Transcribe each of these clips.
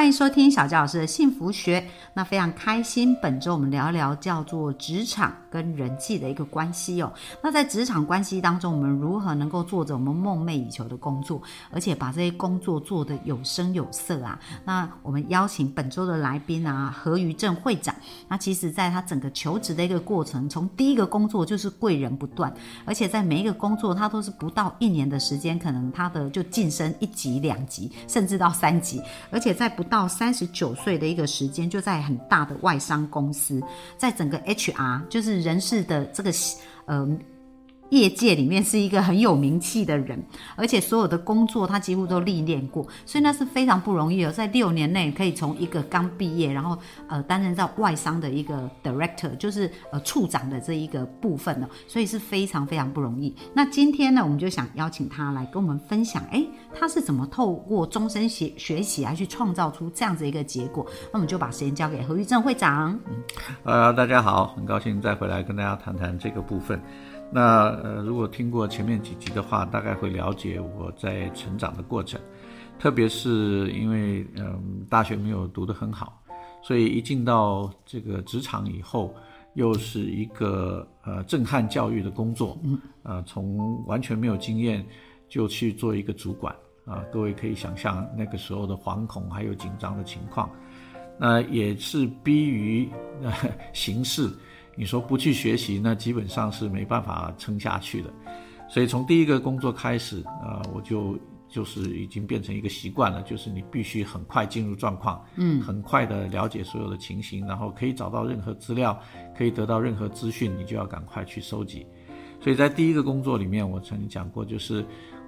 欢迎收听小教老师的幸福学。那非常开心，本周我们聊一聊叫做职场跟人际的一个关系哦。那在职场关系当中，我们如何能够做着我们梦寐以求的工作，而且把这些工作做得有声有色啊？那我们邀请本周的来宾啊，何于正会长。那其实在他整个求职的一个过程，从第一个工作就是贵人不断，而且在每一个工作他都是不到一年的时间，可能他的就晋升一级、两级，甚至到三级，而且在不到三十九岁的一个时间，就在很大的外商公司，在整个 HR 就是人事的这个呃。业界里面是一个很有名气的人，而且所有的工作他几乎都历练过，所以那是非常不容易的，在六年内可以从一个刚毕业，然后呃担任到外商的一个 director，就是呃处长的这一个部分呢，所以是非常非常不容易。那今天呢，我们就想邀请他来跟我们分享，哎，他是怎么透过终身学学习来去创造出这样子一个结果？那我们就把时间交给何玉正会长。呃，大家好，很高兴再回来跟大家谈谈这个部分。那呃，如果听过前面几集的话，大概会了解我在成长的过程。特别是因为嗯，大学没有读得很好，所以一进到这个职场以后，又是一个呃震撼教育的工作。嗯。呃，从完全没有经验就去做一个主管啊，各位可以想象那个时候的惶恐还有紧张的情况。那也是逼于形势。你说不去学习，那基本上是没办法撑下去的。所以从第一个工作开始，啊，我就就是已经变成一个习惯了，就是你必须很快进入状况，嗯，很快的了解所有的情形，然后可以找到任何资料，可以得到任何资讯，你就要赶快去收集。所以在第一个工作里面，我曾经讲过，就是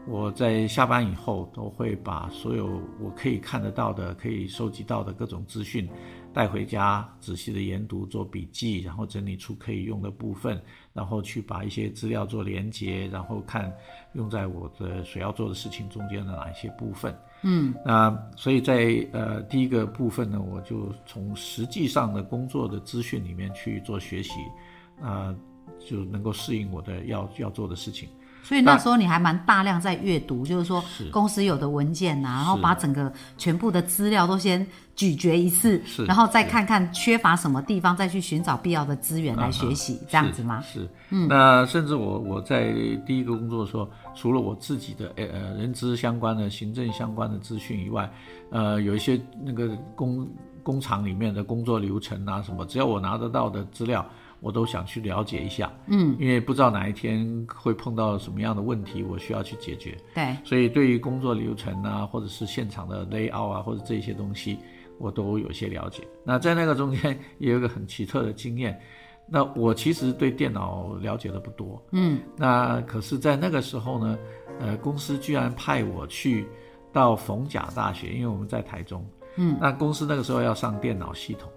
我在下班以后都会把所有我可以看得到的、可以收集到的各种资讯。带回家仔细的研读做笔记，然后整理出可以用的部分，然后去把一些资料做连接，然后看用在我的所要做的事情中间的哪一些部分。嗯，那所以在呃第一个部分呢，我就从实际上的工作的资讯里面去做学习，啊，就能够适应我的要要做的事情。所以那时候你还蛮大量在阅读，就是说公司有的文件呐，然后把整个全部的资料都先咀嚼一次，然后再看看缺乏什么地方，再去寻找必要的资源来学习，这样子吗？是，嗯。那甚至我我在第一个工作的时候，除了我自己的呃呃人资相关的、行政相关的资讯以外，呃，有一些那个工工厂里面的工作流程啊什么，只要我拿得到的资料。我都想去了解一下，嗯，因为不知道哪一天会碰到什么样的问题，我需要去解决。对，所以对于工作流程啊，或者是现场的 layout 啊，或者这些东西，我都有些了解。那在那个中间也有一个很奇特的经验，那我其实对电脑了解的不多，嗯，那可是在那个时候呢，呃，公司居然派我去到逢甲大学，因为我们在台中，嗯，那公司那个时候要上电脑系统。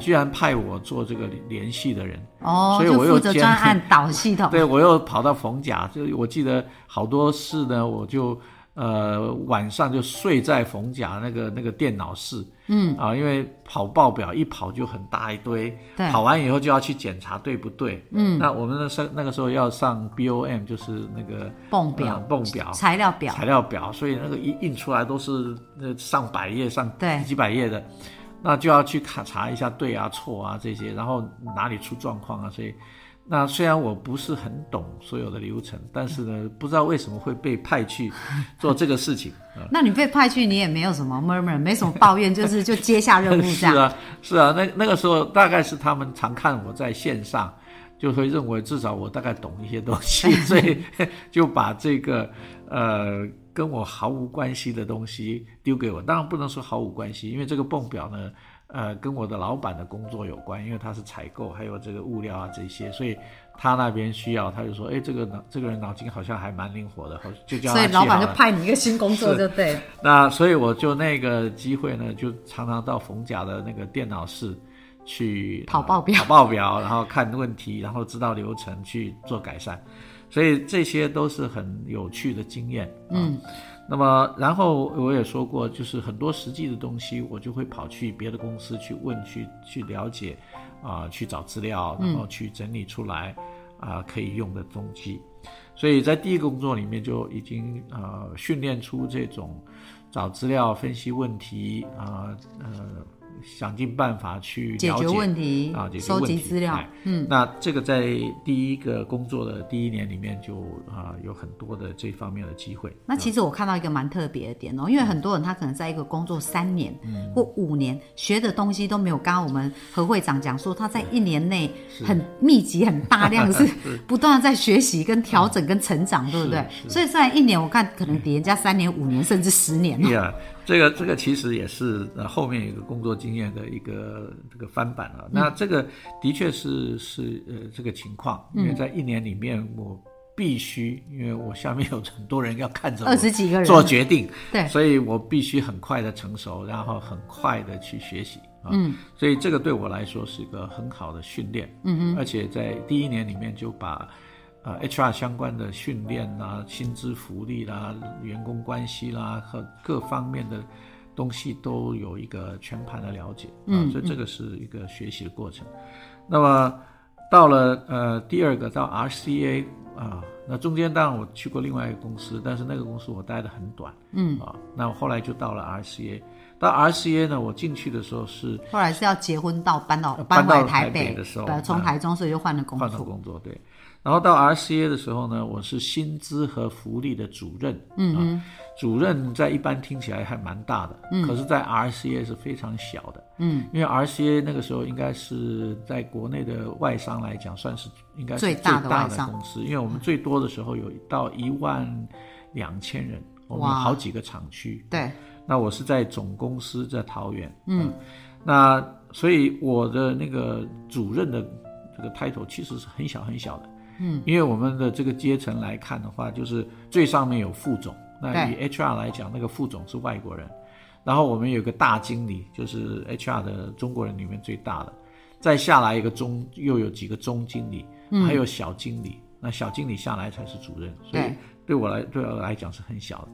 居然派我做这个联系的人。哦，所以我又专案 导系统。对我又跑到逢甲，就我记得好多事呢，我就呃晚上就睡在逢甲那个那个电脑室，嗯。啊，因为跑报表一跑就很大一堆，跑完以后就要去检查对不对？嗯，那我们那时那个时候要上 BOM，就是那个泵表、泵表、材料表、材料表，所以那个一印出来都是那上百页、上几百页的。那就要去卡查一下对啊错啊这些，然后哪里出状况啊？所以，那虽然我不是很懂所有的流程，但是呢，不知道为什么会被派去做这个事情。那你被派去，你也没有什么 murmur，没什么抱怨，就是就接下任务这样。是啊，是啊，那那个时候大概是他们常看我在线上，就会认为至少我大概懂一些东西，所以就把这个呃。跟我毫无关系的东西丢给我，当然不能说毫无关系，因为这个泵表呢，呃，跟我的老板的工作有关，因为他是采购，还有这个物料啊这些，所以他那边需要，他就说，哎，这个脑这个人脑筋好像还蛮灵活的，就叫他。所以老板就派你一个新工作就对。那所以我就那个机会呢，就常常到冯甲的那个电脑室去跑报表，跑报表，然后看问题，然后知道流程去做改善。所以这些都是很有趣的经验。嗯，那么然后我也说过，就是很多实际的东西，我就会跑去别的公司去问，去去了解，啊，去找资料，然后去整理出来，啊，可以用的东西。所以在第一个工作里面就已经呃训练出这种找资料、分析问题啊呃。想尽办法去解决问题啊，收集资料。嗯，那这个在第一个工作的第一年里面就啊有很多的这方面的机会。那其实我看到一个蛮特别的点哦，因为很多人他可能在一个工作三年或五年，学的东西都没有刚刚我们何会长讲说他在一年内很密集、很大量是 不断的在学习、跟调整、跟成长，对不对？所以虽然一年我看可能比人家三年、五年甚至十年。这个这个其实也是呃后面一个工作经验的一个这个翻版了。那这个的确是是呃这个情况，因为在一年里面我必须，因为我下面有很多人要看着二十几个人做决定，对，所以我必须很快的成熟，然后很快的去学习啊。嗯，所以这个对我来说是一个很好的训练。嗯嗯，而且在第一年里面就把。呃，HR 相关的训练啦、薪资福利啦、员工关系啦和各方面的东西都有一个全盘的了解，嗯，所以这个是一个学习的过程。那么到了呃第二个到 RCA 啊，那中间当然我去过另外一个公司，但是那个公司我待的很短，嗯啊，那我后来就到了 RCA。到 RCA 呢，我进去的时候是后来是要结婚到搬到搬到台北的时候，从台中所以就换了工作，换了工作对。然后到 RCA 的时候呢，我是薪资和福利的主任。嗯嗯，主任在一般听起来还蛮大的，嗯，可是，在 RCA 是非常小的。嗯，因为 RCA 那个时候应该是在国内的外商来讲，算是应该是最大的公司，因为我们最多的时候有到一万两千人，我们好几个厂区。对，那我是在总公司在桃园。嗯，那所以我的那个主任的这个 title 其实是很小很小的。嗯，因为我们的这个阶层来看的话，就是最上面有副总，那以 HR 来讲，那个副总是外国人，然后我们有个大经理，就是 HR 的中国人里面最大的，再下来一个中，又有几个中经理，还有小经理，那小经理下来才是主任，所以对。我来对我来讲是很小的，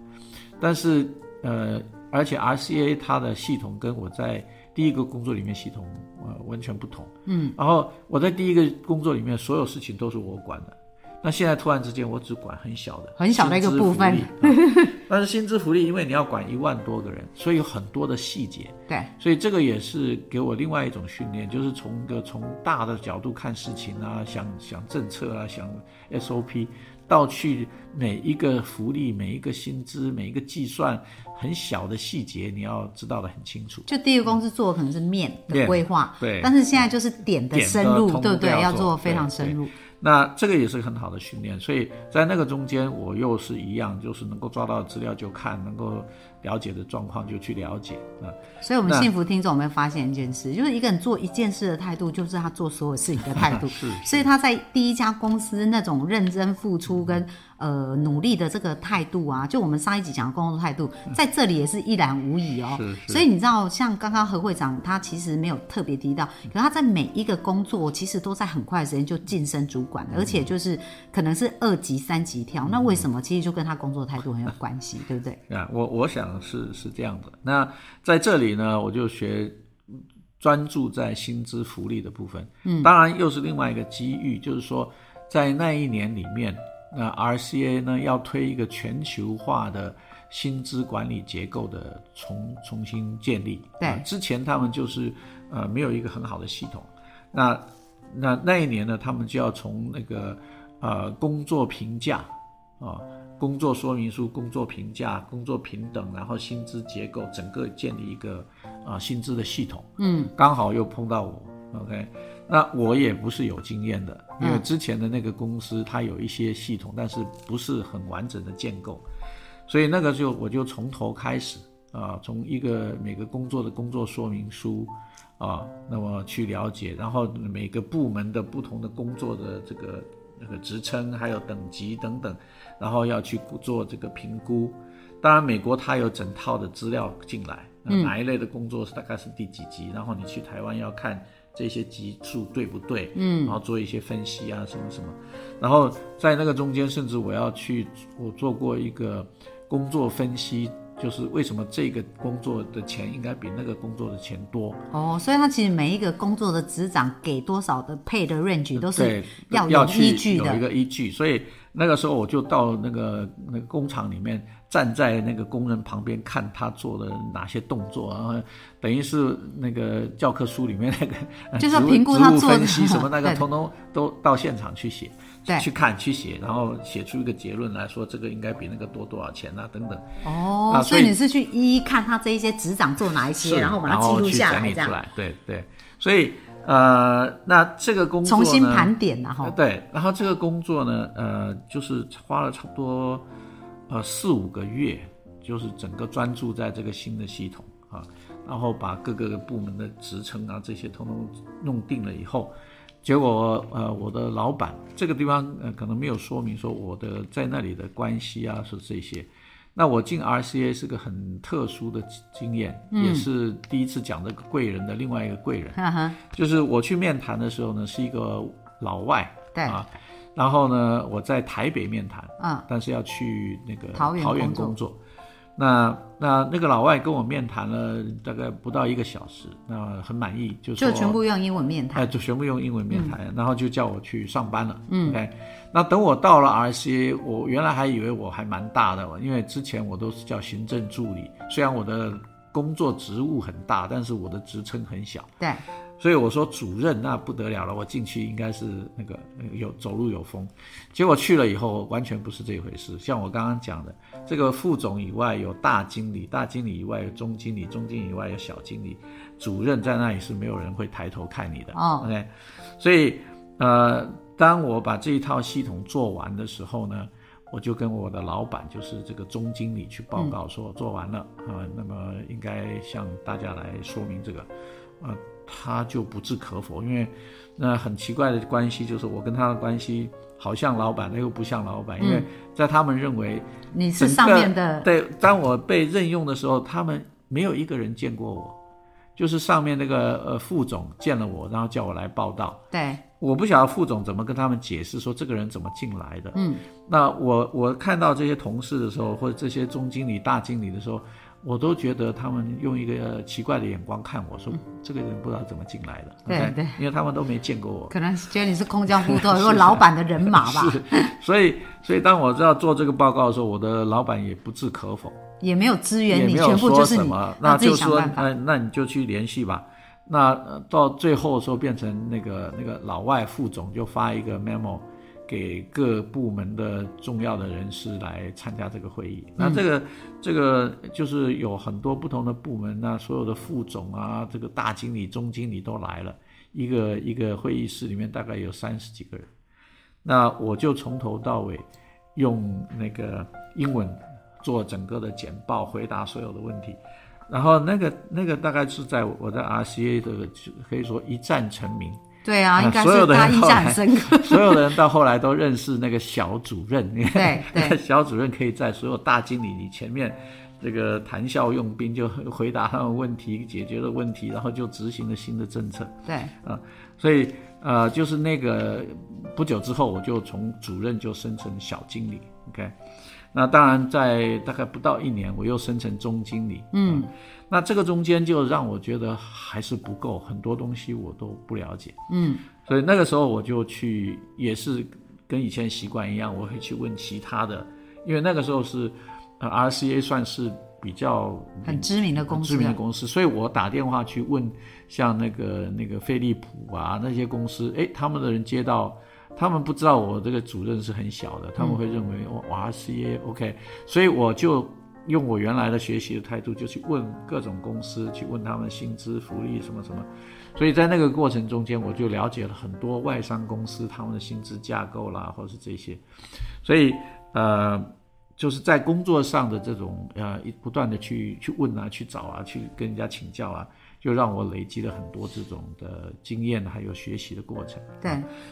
但是呃，而且 RCA 它的系统跟我在。第一个工作里面系统呃完全不同，嗯，然后我在第一个工作里面所有事情都是我管的，那现在突然之间我只管很小的很小的一个部分，但是薪资福利因为你要管一万多个人，所以有很多的细节，对，所以这个也是给我另外一种训练，就是从一个从大的角度看事情啊，想想政策啊，想 SOP。到去每一个福利、每一个薪资、每一个计算，很小的细节，你要知道的很清楚。就第一个公司做的可能是面的规划，对，但是现在就是点的深入，对不对？要做非常深入。那这个也是很好的训练，所以在那个中间，我又是一样，就是能够抓到资料就看，能够。了解的状况就去了解啊，所以我们幸福听众有没有发现一件事，就是一个人做一件事的态度，就是他做所有事情的态度。是，所以他在第一家公司那种认真付出跟呃努力的这个态度啊，就我们上一集讲的工作态度，在这里也是一览无遗哦。是。所以你知道，像刚刚何会长他其实没有特别提到，可他在每一个工作其实都在很快的时间就晋升主管，而且就是可能是二级、三级跳。那为什么？其实就跟他工作态度很有关系，对不对？啊，我我想。是是这样的，那在这里呢，我就学专注在薪资福利的部分。嗯，当然又是另外一个机遇，就是说在那一年里面，那 RCA 呢要推一个全球化的薪资管理结构的重重新建立。对，之前他们就是呃没有一个很好的系统。那那那一年呢，他们就要从那个呃工作评价啊。工作说明书、工作评价、工作平等，然后薪资结构，整个建立一个啊薪资的系统。嗯，刚好又碰到我，OK，那我也不是有经验的，因为之前的那个公司它有一些系统，但是不是很完整的建构，所以那个就我就从头开始啊，从一个每个工作的工作说明书啊，那么去了解，然后每个部门的不同的工作的这个。那个职称还有等级等等，然后要去做这个评估。当然，美国它有整套的资料进来，哪一类的工作是大概是第几级，然后你去台湾要看这些级数对不对，嗯，然后做一些分析啊什么什么，然后在那个中间，甚至我要去我做过一个工作分析。就是为什么这个工作的钱应该比那个工作的钱多？哦，所以他其实每一个工作的职掌给多少的配的 range 都是要有依据的，有一个依据。所以那个时候我就到那个那个工厂里面，站在那个工人旁边看他做的哪些动作，然后等于是那个教科书里面那个 就是评估他做分析什么那个，通通都到现场去写。对去看去写，然后写出一个结论来说，这个应该比那个多多少钱啊？等等。哦，所以你是去一一看他这一些执掌做哪一些，然后把它记录下来，这样。对对，所以呃，那这个工作重新盘点然后对，然后这个工作呢，呃，就是花了差不多呃四五个月，就是整个专注在这个新的系统啊，然后把各个部门的职称啊这些通通弄定了以后。结果，呃，我的老板这个地方，呃，可能没有说明说我的在那里的关系啊，是这些。那我进 RCA 是个很特殊的经验，也是第一次讲这个贵人的另外一个贵人，就是我去面谈的时候呢，是一个老外，对啊，然后呢，我在台北面谈，嗯，但是要去那个桃园工作。那那那个老外跟我面谈了大概不到一个小时，那很满意，就就全部用英文面谈，哎，就全部用英文面谈，然后就叫我去上班了。嗯，OK，那等我到了 RCA，我原来还以为我还蛮大的，因为之前我都是叫行政助理，虽然我的工作职务很大，但是我的职称很小。对。所以我说主任那不得了了，我进去应该是那个有走路有风，结果去了以后完全不是这回事。像我刚刚讲的，这个副总以外有大经理，大经理以外有中经理，中经理以外有小经理，主任在那里是没有人会抬头看你的。哦，OK，所以呃，当我把这一套系统做完的时候呢，我就跟我的老板，就是这个中经理去报告说做完了啊，那么应该向大家来说明这个，呃。他就不置可否，因为那很奇怪的关系，就是我跟他的关系好像老板，又不像老板，因为在他们认为你是上面的。对，当我被任用的时候，他们没有一个人见过我，就是上面那个呃副总见了我，然后叫我来报道。对，我不晓得副总怎么跟他们解释说这个人怎么进来的。嗯，那我我看到这些同事的时候，或者这些中经理、大经理的时候。我都觉得他们用一个奇怪的眼光看我，说这个人不知道怎么进来的。对对，因为他们都没见过我，可能觉得你是空降部队，或老板的人马吧。是，所以所以当我知道做这个报告的时候，我的老板也不置可否，也没有支援你，全部就是你，那就说，那那你就去联系吧。那到最后的时候，变成那个那个老外副总就发一个 memo。给各部门的重要的人士来参加这个会议。那这个这个就是有很多不同的部门，那所有的副总啊，这个大经理、中经理都来了。一个一个会议室里面大概有三十几个人。那我就从头到尾用那个英文做整个的简报，回答所有的问题。然后那个那个大概是在我在 RCA 的可以说一战成名。对啊，应该是他印象很深刻。所有的人到后来都认识那个小主任。对对，小主任可以在所有大经理你前面，这个谈笑用兵，就回答他们问题，解决了问题，然后就执行了新的政策。对，啊，所以呃，就是那个不久之后，我就从主任就升成小经理。OK。那当然，在大概不到一年，我又升成中经理。嗯，那这个中间就让我觉得还是不够，很多东西我都不了解。嗯，所以那个时候我就去，也是跟以前习惯一样，我会去问其他的，因为那个时候是呃，RCA 算是比较很知名的公司，知名的公司，所以我打电话去问，像那个那个飞利浦啊那些公司，哎，他们的人接到。他们不知道我这个主任是很小的，他们会认为我 RCA OK，所以我就用我原来的学习的态度，就去问各种公司，去问他们薪资福利什么什么。所以在那个过程中间，我就了解了很多外商公司他们的薪资架构啦，或者是这些。所以呃，就是在工作上的这种呃，不断的去去问啊，去找啊，去跟人家请教啊。就让我累积了很多这种的经验，还有学习的过程。对，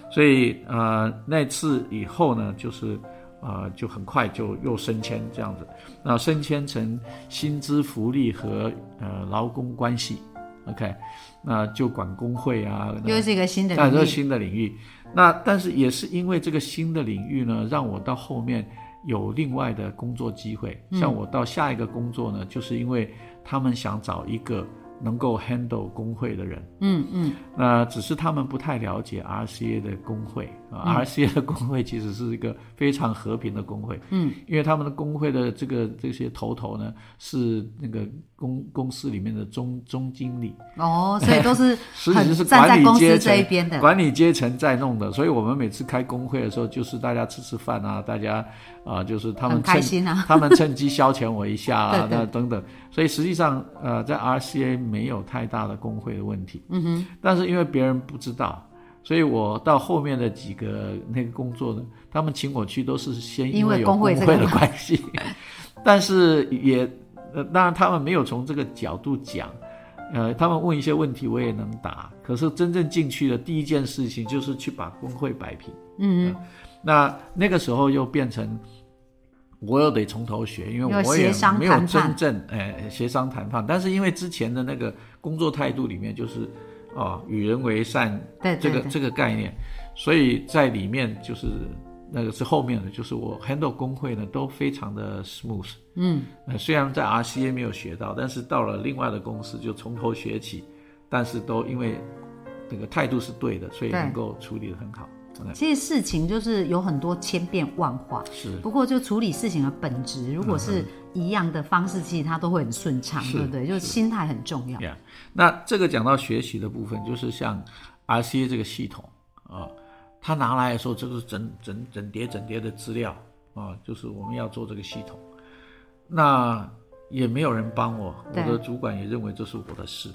所以呃那次以后呢，就是呃就很快就又升迁这样子，那升迁成薪资福利和呃劳工关系 OK，那就管工会啊，又是一个新的领域，新的领域。那但是也是因为这个新的领域呢，让我到后面有另外的工作机会。嗯像我到下一个工作呢，就是因为他们想找一个能够 handle 工会的人。嗯嗯，那只是他们不太了解 RCA 的工会啊、r c a 的工会其实是一个非常和平的工会。嗯，因为他们的工会的这个这些头头呢，是那个公公司里面的中中经理，哦，所以都是 实际是管理阶层这一边的，管理阶层在弄的，所以我们每次开工会的时候，就是大家吃吃饭啊，大家啊、就是他们很开趁心啊。他们趁机消遣我一下啊，那等等。所以实际上，呃，在 RCA 没有太大的工会的问题。嗯哼，但是因为别人不知道，所以我到后面的几个那个工作呢，他们请我去都是先因为为有工工会的关系，但是也呃，当然他们没有从这个角度讲。呃，他们问一些问题，我也能答。可是真正进去的第一件事情就是去把工会摆平。嗯那那个时候又变成我又得从头学，因为我也没有真正哎协商谈判。但是因为之前的那个工作态度里面就是哦与人为善这个这个概念，所以在里面就是那个是后面的，就是我 handle 工会呢都非常的 smooth。嗯，呃，虽然在 RCA 没有学到，但是到了另外的公司就从头学起，但是都因为那个态度是对的，所以能够处理的很好。嗯其实事情就是有很多千变万化，是。不过就处理事情的本质，如果是一样的方式，其实它都会很顺畅，对不对？就是心态很重要。Yeah，那这个讲到学习的部分，就是像 RCA 这个系统啊，它拿来的时候，这个是整整整叠整叠的资料啊，就是我们要做这个系统，那也没有人帮我，我的主管也认为这是我的事。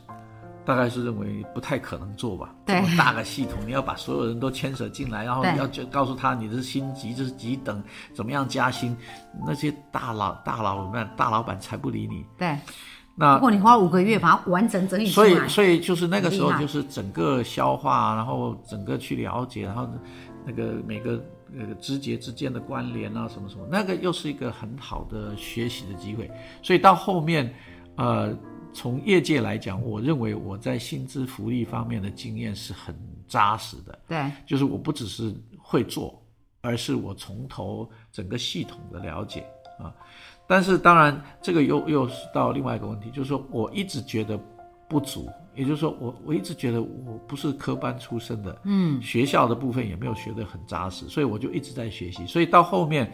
大概是认为不太可能做吧，对这么大个系统，你要把所有人都牵扯进来，然后你要就告诉他你的薪级这是几等，怎么样加薪，那些大佬大佬们大老板才不理你。对，那如果你花五个月把它完整整理出所以，所以就是那个时候就是整个消化，然后整个去了解，然后那个每个呃枝节之间的关联啊，什么什么，那个又是一个很好的学习的机会。所以到后面，呃，从业界来讲，我认为我在薪资福利方面的经验是很扎实的，对，就是我不只是会做，而是我从头整个系统的了解啊。但是当然，这个又又是到另外一个问题，就是说我一直觉得不足，也就是说我我一直觉得我不是科班出身的，嗯，学校的部分也没有学得很扎实，所以我就一直在学习。所以到后面，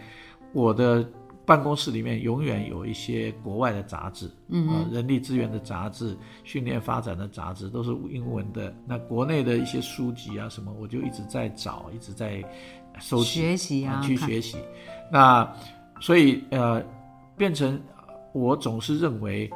我的办公室里面永远有一些国外的杂志，嗯、呃，人力资源的杂志、训练发展的杂志都是英文的。那国内的一些书籍啊什么，我就一直在找，一直在收集学习啊，看去学习。那所以呃，变成我总是认为，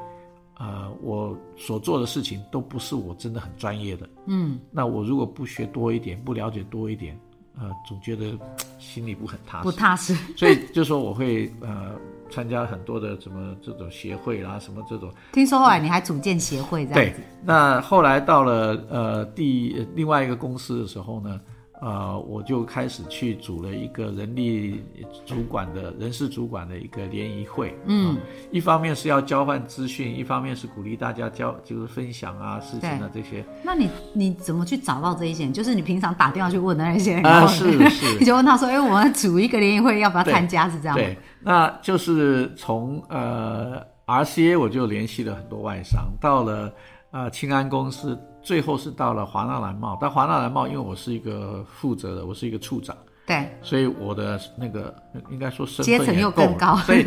呃，我所做的事情都不是我真的很专业的。嗯，那我如果不学多一点，不了解多一点，呃，总觉得心里不很踏实。不踏实，所以就说我会呃参加很多的什么这种协会啦，什么这种。听说后来你还组建协会这样对，，那后来到了呃第呃另外一个公司的时候呢，呃，我就开始去组了一个人力主管的人事主管的一个联谊会。嗯啊一方面是要交换资讯，一方面是鼓励大家交就是分享啊事情啊这些。那你你怎么去找到这一些人？就是你平常打电话去问的那些人，啊是是 你就问他说：“哎、我们组一个联谊会，要不要参加？”是这样吗？对，那就是从呃 RCA 我就联系了很多外商，到了呃清安公司，最后是到了华纳蓝帽。但华纳蓝帽因为我是一个负责的，我是一个处长，对所以我的那个应该说身阶层又更高所以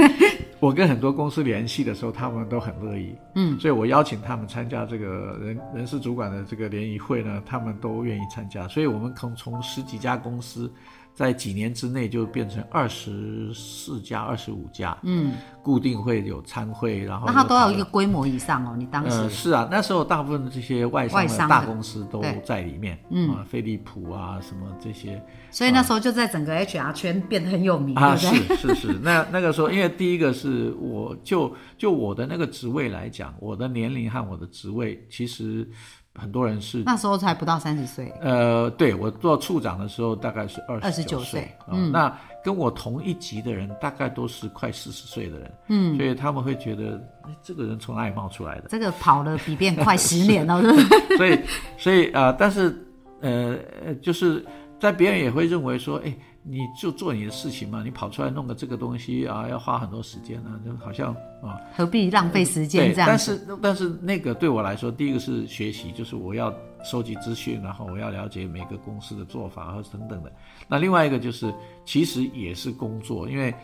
我跟很多公司联系的时候，他们都很乐意。嗯，所以我邀请他们参加这个人人事主管的这个联谊会呢，他们都愿意参加。所以我们从从十几家公司，在几年之内就变成二十四家、二十五家，嗯，固定会有参会，然后那他都要一个规模以上哦。你当时、呃，是啊，那时候大部分的这些外商大公司都在里面，嗯。啊，飞利浦啊，什么这些。所以那时候就在整个 HR 圈变得很有名，啊，对？是是是，那那个时候，因为第一个是我就就我的那个职位来讲，我的年龄和我的职位，其实很多人是那时候才不到三十岁，呃，对我做处长的时候大概是二二十九岁啊、嗯。那跟我同一级的人大概都是快四十岁的人，嗯，所以他们会觉得，哎，这个人从哪里冒出来的？这个跑了比别人快十年了，是是？所以，所以啊、呃但是呃呃，就是在别人也会认为说，哎，你就做你的事情嘛，你跑出来弄个这个东西啊，要花很多时间啊，就好像啊，何必浪费时间，这样？但是但是那个对我来说，第一个是学习，就是我要收集资讯，然后我要了解每个公司的做法和等等的。那另外一个就是，其实也是工作，因为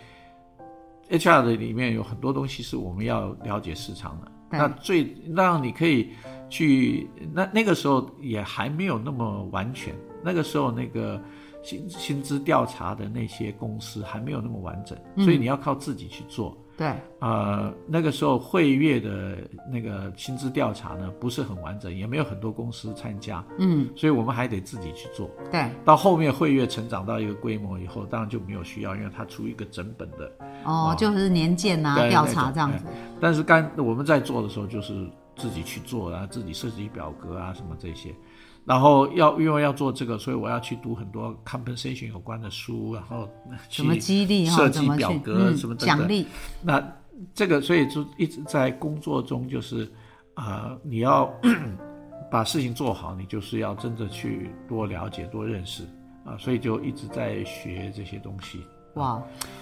HR 的里面有很多东西是我们要了解市场的。那最让你可以去，那那个时候也还没有那么完全，那个时候那个薪薪资调查的那些公司还没有那么完整，所以你要靠自己去做。对，呃，那个时候汇悦的那个薪资调查呢不是很完整，也没有很多公司参加，嗯，所以我们还得自己去做。对，到后面汇悦成长到一个规模以后，当然就没有需要，因为它出一个整本的。哦，就是年鉴啊，对调查这样子。但是刚我们在做的时候，就是自己去做，然后自己设计表格啊什么这些，然后要因为要做这个，所以我要去读很多 compensation 有关的书，然后什么激励哈？设计表格嗯什么等等奖励？那这个，所以就一直在工作中，就是啊、呃你要 把事情做好，你就是要真的去多了解、多认识啊、所以就一直在学这些东西。哇，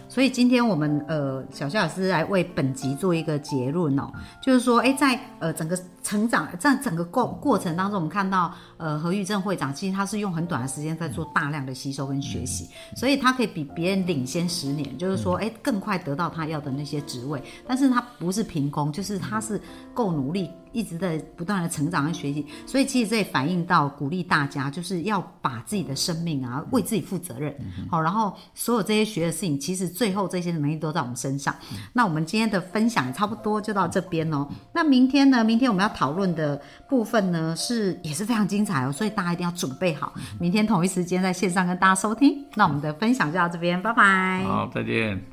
所以今天我们呃小夏老师来为本集做一个结论哦，就是说，哎，在呃整个成长在整个过过程当中，我们看到呃何玉正会长其实他是用很短的时间在做大量的吸收跟学习，所以他可以比别人领先十年，就是说，哎，更快得到他要的那些职位，但是他不是凭空，就是他是够努力。一直在不断的成长和学习，所以其实这也反映到鼓励大家，就是要把自己的生命啊为自己负责任，好、然后所有这些学的事情，其实最后这些能力都在我们身上。那我们今天的分享也差不多就到这边哦。那明天呢？明天我们要讨论的部分呢是也是非常精彩哦，所以大家一定要准备好，明天同一时间在线上跟大家收听。那我们的分享就到这边，拜拜。好，再见。